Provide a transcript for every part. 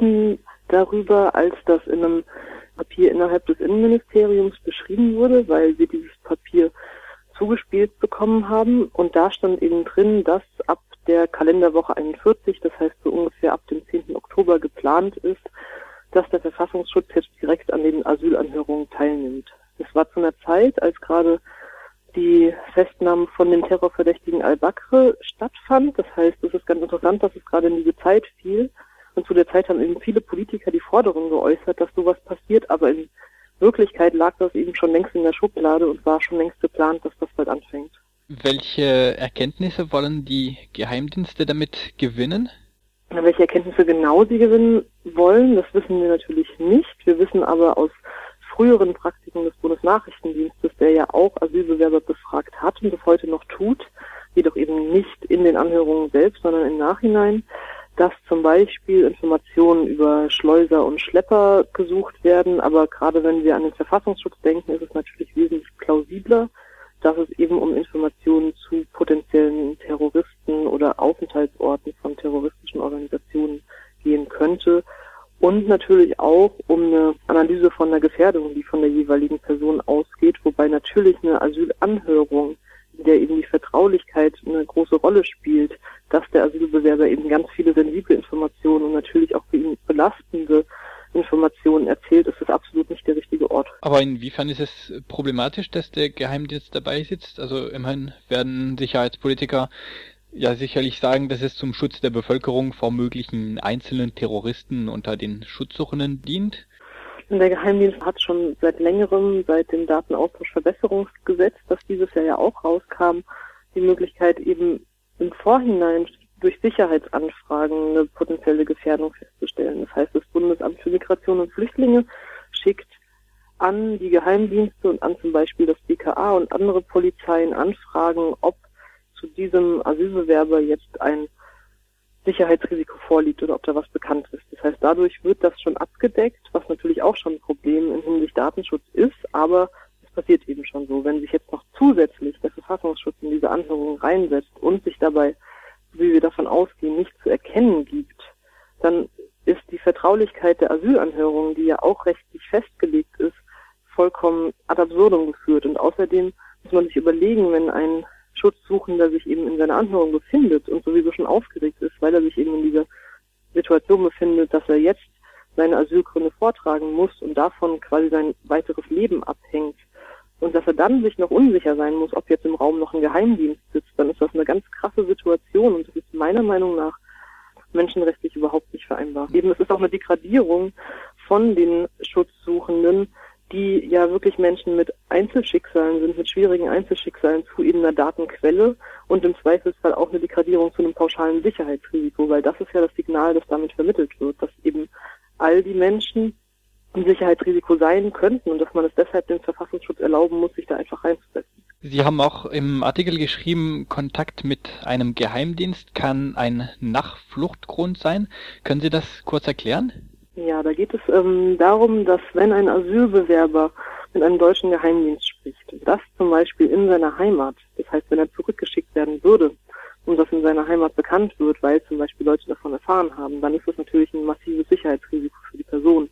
wissen darüber, als das in einem Papier innerhalb des Innenministeriums beschrieben wurde, weil wir dieses Papier zugespielt bekommen haben. Und da stand eben drin, dass ab der Kalenderwoche 41, das heißt so ungefähr ab dem 10. Oktober geplant ist, dass der Verfassungsschutz jetzt direkt an den Asylanhörungen teilnimmt. Das war zu einer Zeit, als gerade die Festnahme von dem Terrorverdächtigen Al-Bakr stattfand. Das heißt, es ist ganz interessant, dass es gerade in diese Zeit fiel. Und zu der Zeit haben eben viele Politiker die Forderung geäußert, dass sowas passiert, aber in Wirklichkeit lag das eben schon längst in der Schublade und war schon längst geplant, dass das bald anfängt. Welche Erkenntnisse wollen die Geheimdienste damit gewinnen? Welche Erkenntnisse genau sie gewinnen wollen, das wissen wir natürlich nicht. Wir wissen aber aus früheren Praktiken des Bundesnachrichtendienstes, der ja auch Asylbewerber befragt hat und das heute noch tut, jedoch eben nicht in den Anhörungen selbst, sondern im Nachhinein, dass zum Beispiel Informationen über Schleuser und Schlepper gesucht werden. Aber gerade wenn wir an den Verfassungsschutz denken, ist es natürlich wesentlich plausibler, dass es eben um Informationen zu potenziellen Terroristen oder Aufenthaltsorten von terroristischen Organisationen gehen könnte. Und natürlich auch um eine Analyse von der Gefährdung, die von der jeweiligen Person ausgeht, wobei natürlich eine Asylanhörung, in der eben die Vertraulichkeit eine große Rolle spielt, dass der Asylbewerber eben ganz viele sensible Informationen und natürlich auch für ihn belastende Informationen erzählt, ist das absolut nicht der richtige Ort. Aber inwiefern ist es problematisch, dass der Geheimdienst dabei sitzt? Also immerhin werden Sicherheitspolitiker ja sicherlich sagen, dass es zum Schutz der Bevölkerung vor möglichen einzelnen Terroristen unter den Schutzsuchenden dient. Der Geheimdienst hat schon seit längerem, seit dem Datenaustauschverbesserungsgesetz, das dieses Jahr ja auch rauskam, die Möglichkeit eben im Vorhinein durch Sicherheitsanfragen eine potenzielle Gefährdung festzustellen. Das heißt, das Bundesamt für Migration und Flüchtlinge schickt an die Geheimdienste und an zum Beispiel das BKA und andere Polizeien Anfragen, ob zu diesem Asylbewerber jetzt ein Sicherheitsrisiko vorliegt oder ob da was bekannt ist. Das heißt, dadurch wird das schon abgedeckt, was natürlich auch schon ein Problem in Hinsicht Datenschutz ist, aber es passiert eben schon so. Wenn sich jetzt noch zusätzlich der Verfassungsschutz in diese Anhörung reinsetzt und sich dabei, wie wir davon ausgehen, nicht zu erkennen gibt, dann ist die Vertraulichkeit der Asylanhörung, die ja auch ist, vollkommen ad absurdum geführt. Und außerdem muss man sich überlegen, wenn ein Schutzsuchender sich eben in seiner Anhörung befindet und sowieso schon aufgeregt ist, weil er sich eben in dieser Situation befindet, dass er jetzt seine Asylgründe vortragen muss und davon quasi sein weiteres Leben abhängt, und dass er dann sich noch unsicher sein muss, ob jetzt im Raum noch ein Geheimdienst sitzt, dann ist das eine ganz krasse Situation und das ist meiner Meinung nach menschenrechtlich überhaupt nicht vereinbar. Eben, es ist auch eine Degradierung von den Schutzsuchenden, die ja wirklich Menschen mit Einzelschicksalen sind, mit schwierigen Einzelschicksalen zu eben einer Datenquelle und im Zweifelsfall auch eine Degradierung zu einem pauschalen Sicherheitsrisiko, weil das ist ja das Signal, das damit vermittelt wird, dass eben all die Menschen ein Sicherheitsrisiko sein könnten und dass man es deshalb dem Verfassungsschutz erlauben muss, sich da einfach reinzusetzen. Sie haben auch im Artikel geschrieben, Kontakt mit einem Geheimdienst kann ein Nachfluchtgrund sein. Können Sie das kurz erklären? Ja, da geht es ähm, darum, dass wenn ein Asylbewerber mit einem deutschen Geheimdienst spricht, das zum Beispiel in seiner Heimat, das heißt, wenn er zurückgeschickt werden würde und das in seiner Heimat bekannt wird, weil zum Beispiel Leute davon erfahren haben, dann ist das natürlich ein massives Sicherheitsrisiko für die Person.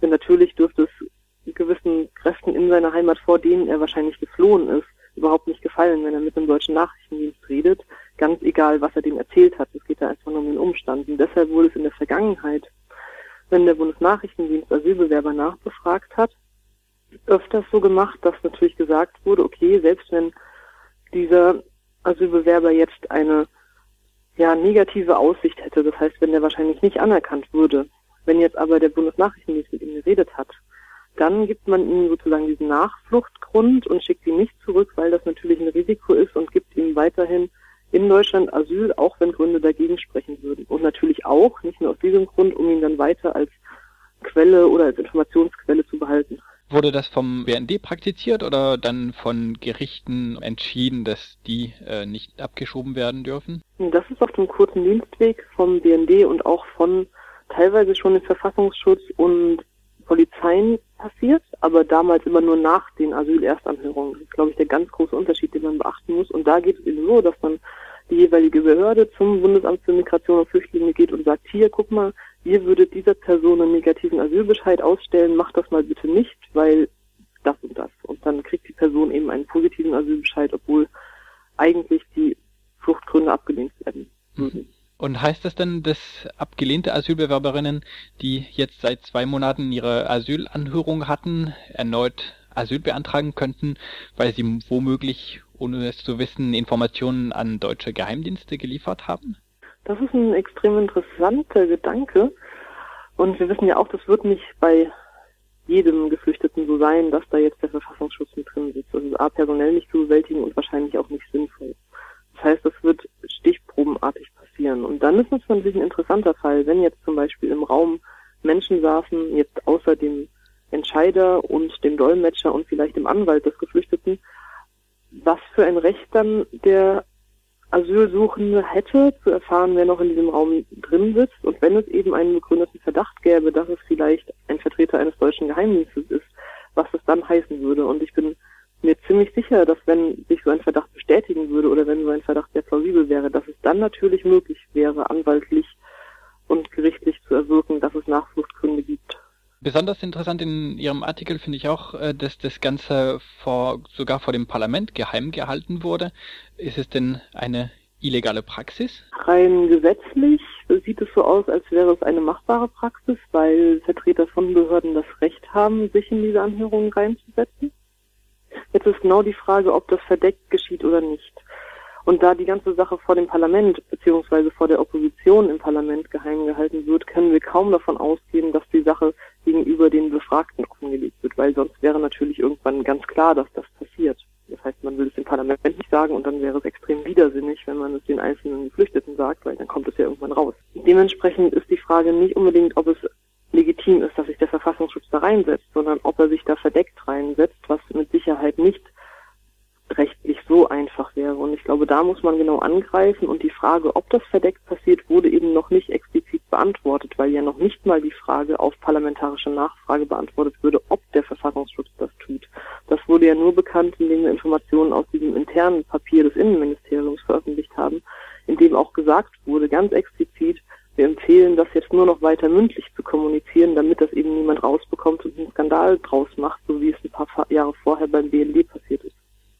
Denn natürlich dürfte es gewissen Kräften in seiner Heimat, vor denen er wahrscheinlich geflohen ist, überhaupt nicht gefallen, wenn er mit dem deutschen Nachrichtendienst redet, ganz egal, was er dem erzählt hat. Es geht da einfach nur um den Umstand. Und deshalb wurde es in der Vergangenheit, wenn der Bundesnachrichtendienst Asylbewerber nachbefragt hat, öfters so gemacht, dass natürlich gesagt wurde, okay, selbst wenn dieser Asylbewerber jetzt eine ja, negative Aussicht hätte, das heißt, wenn er wahrscheinlich nicht anerkannt würde, wenn jetzt aber der Bundesnachrichtendienst mit ihm geredet hat, dann gibt man ihm sozusagen diesen Nachfluchtgrund und schickt ihn nicht zurück, weil das natürlich ein Risiko ist und gibt ihm weiterhin in Deutschland Asyl, auch wenn Gründe dagegen sprechen würden. Und natürlich auch, nicht nur aus diesem Grund, um ihn dann weiter als Quelle oder als Informationsquelle zu behalten. Wurde das vom BND praktiziert oder dann von Gerichten entschieden, dass die äh, nicht abgeschoben werden dürfen? Das ist auf dem kurzen Dienstweg vom BND und auch von teilweise schon im Verfassungsschutz und Polizeien passiert, aber damals immer nur nach den Asylerstanhörungen. Das ist, glaube ich, der ganz große Unterschied, den man beachten muss. Und da geht es eben so, dass man die jeweilige Behörde zum Bundesamt für Migration und Flüchtlinge geht und sagt, hier, guck mal, ihr würdet dieser Person einen negativen Asylbescheid ausstellen, macht das mal bitte nicht, weil das und das. Und dann kriegt die Person eben einen positiven Asylbescheid, obwohl eigentlich die Fluchtgründe abgelehnt werden würden. Und heißt das denn, dass abgelehnte Asylbewerberinnen, die jetzt seit zwei Monaten ihre Asylanhörung hatten, erneut Asyl beantragen könnten, weil sie womöglich, ohne es zu wissen, Informationen an deutsche Geheimdienste geliefert haben? Das ist ein extrem interessanter Gedanke. Und wir wissen ja auch, das wird nicht bei jedem Geflüchteten so sein, dass da jetzt der Verfassungsschutz mit drin sitzt. Das ist A, personell nicht zu bewältigen und wahrscheinlich auch nicht sinnvoll. Das heißt, das wird stichprobenartig passieren. Und dann ist es natürlich ein interessanter Fall, wenn jetzt zum Beispiel im Raum Menschen saßen, jetzt außer dem Entscheider und dem Dolmetscher und vielleicht dem Anwalt des Geflüchteten, was für ein Recht dann der Asylsuchende hätte, zu erfahren, wer noch in diesem Raum drin sitzt und wenn es eben einen begründeten Verdacht gäbe, dass es vielleicht ein Vertreter eines deutschen Geheimdienstes ist, was das dann heißen würde. Und ich bin mir ziemlich sicher, dass wenn sich so ein Verdacht bestätigen würde oder wenn so ein Verdacht sehr plausibel wäre, dass es dann natürlich möglich wäre, anwaltlich und gerichtlich zu erwirken, dass es Nachfluchtgründe gibt. Besonders interessant in Ihrem Artikel finde ich auch, äh, dass das Ganze vor, sogar vor dem Parlament geheim gehalten wurde. Ist es denn eine illegale Praxis? Rein gesetzlich sieht es so aus, als wäre es eine machbare Praxis, weil Vertreter von Behörden das Recht haben, sich in diese Anhörungen reinzusetzen. Jetzt ist genau die Frage, ob das verdeckt geschieht oder nicht. Und da die ganze Sache vor dem Parlament beziehungsweise vor der Opposition im Parlament geheim gehalten wird, können wir kaum davon ausgehen, dass die Sache gegenüber den Befragten offengelegt wird, weil sonst wäre natürlich irgendwann ganz klar, dass das passiert. Das heißt, man will es dem Parlament nicht sagen und dann wäre es extrem widersinnig, wenn man es den einzelnen Geflüchteten sagt, weil dann kommt es ja irgendwann raus. Dementsprechend ist die Frage nicht unbedingt, ob es legitim ist, dass sich der Verfassungsschutz da reinsetzt, sondern ob er sich da verdeckt reinsetzt, was mit Sicherheit nicht rechtlich so einfach glaube, da muss man genau angreifen und die Frage, ob das verdeckt passiert, wurde eben noch nicht explizit beantwortet, weil ja noch nicht mal die Frage auf parlamentarische Nachfrage beantwortet würde, ob der Verfassungsschutz das tut. Das wurde ja nur bekannt, indem wir Informationen aus diesem internen Papier des Innenministeriums veröffentlicht haben, in dem auch gesagt wurde, ganz explizit, wir empfehlen das jetzt nur noch weiter mündlich zu kommunizieren, damit das eben niemand rausbekommt und einen Skandal draus macht, so wie es ein paar Jahre vorher beim BND.